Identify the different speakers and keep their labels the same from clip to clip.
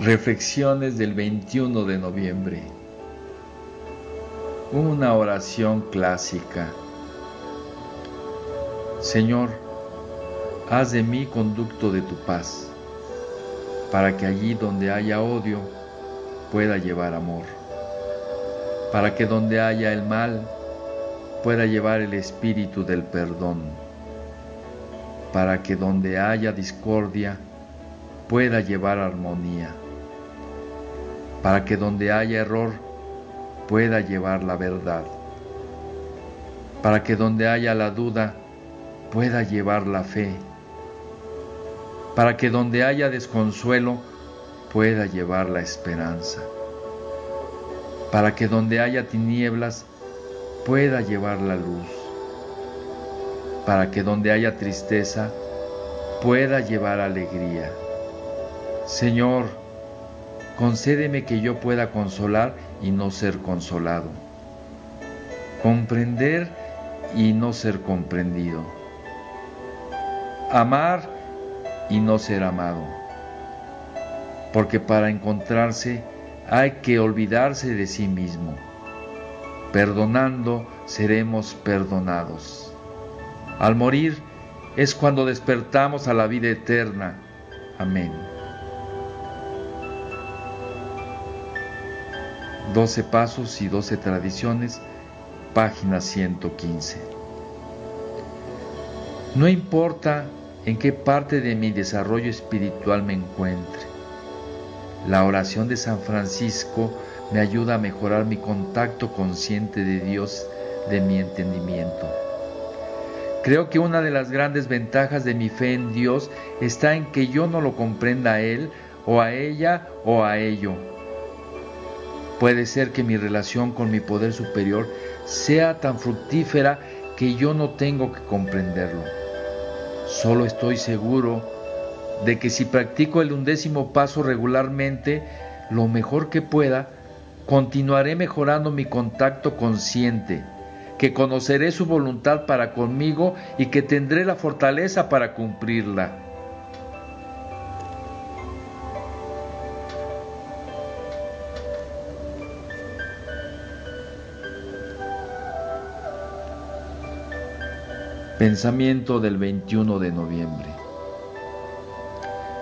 Speaker 1: Reflexiones del 21 de noviembre. Una oración clásica. Señor, haz de mí conducto de tu paz, para que allí donde haya odio pueda llevar amor, para que donde haya el mal pueda llevar el espíritu del perdón, para que donde haya discordia pueda llevar armonía para que donde haya error pueda llevar la verdad, para que donde haya la duda pueda llevar la fe, para que donde haya desconsuelo pueda llevar la esperanza, para que donde haya tinieblas pueda llevar la luz, para que donde haya tristeza pueda llevar alegría. Señor, concédeme que yo pueda consolar y no ser consolado, comprender y no ser comprendido, amar y no ser amado, porque para encontrarse hay que olvidarse de sí mismo, perdonando seremos perdonados. Al morir es cuando despertamos a la vida eterna. Amén. 12 Pasos y 12 Tradiciones, página 115. No importa en qué parte de mi desarrollo espiritual me encuentre, la oración de San Francisco me ayuda a mejorar mi contacto consciente de Dios, de mi entendimiento. Creo que una de las grandes ventajas de mi fe en Dios está en que yo no lo comprenda a Él o a ella o a ello Puede ser que mi relación con mi poder superior sea tan fructífera que yo no tengo que comprenderlo. Solo estoy seguro de que si practico el undécimo paso regularmente, lo mejor que pueda, continuaré mejorando mi contacto consciente, que conoceré su voluntad para conmigo y que tendré la fortaleza para cumplirla. Pensamiento del 21 de noviembre.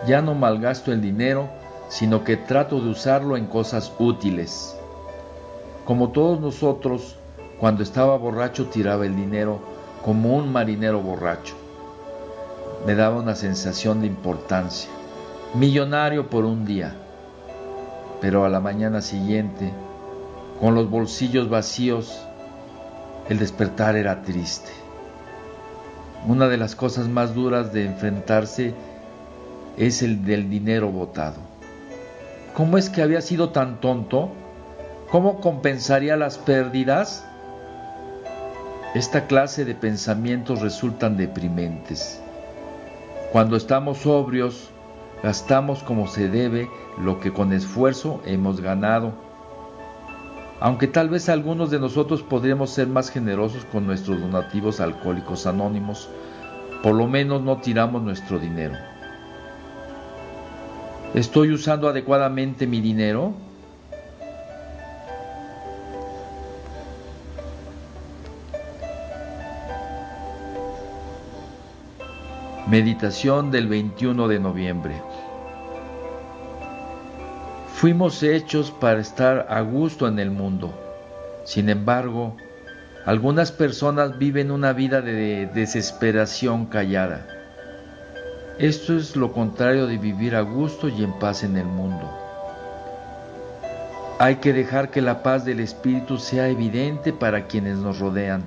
Speaker 1: Ya no malgasto el dinero, sino que trato de usarlo en cosas útiles. Como todos nosotros, cuando estaba borracho tiraba el dinero como un marinero borracho. Me daba una sensación de importancia, millonario por un día, pero a la mañana siguiente, con los bolsillos vacíos, el despertar era triste. Una de las cosas más duras de enfrentarse es el del dinero botado. ¿Cómo es que había sido tan tonto? ¿Cómo compensaría las pérdidas? Esta clase de pensamientos resultan deprimentes. Cuando estamos sobrios, gastamos como se debe lo que con esfuerzo hemos ganado aunque tal vez algunos de nosotros podríamos ser más generosos con nuestros donativos alcohólicos anónimos, por lo menos no tiramos nuestro dinero. ¿Estoy usando adecuadamente mi dinero? Meditación del 21 de noviembre. Fuimos hechos para estar a gusto en el mundo. Sin embargo, algunas personas viven una vida de desesperación callada. Esto es lo contrario de vivir a gusto y en paz en el mundo. Hay que dejar que la paz del Espíritu sea evidente para quienes nos rodean.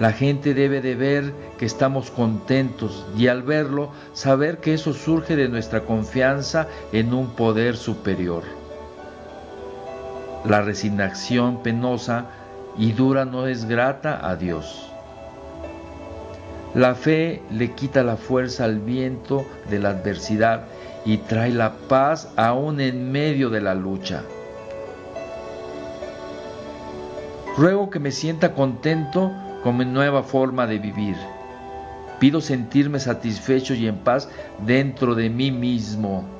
Speaker 1: La gente debe de ver que estamos contentos y al verlo saber que eso surge de nuestra confianza en un poder superior. La resignación penosa y dura no es grata a Dios. La fe le quita la fuerza al viento de la adversidad y trae la paz aún en medio de la lucha. Ruego que me sienta contento con mi nueva forma de vivir. Pido sentirme satisfecho y en paz dentro de mí mismo.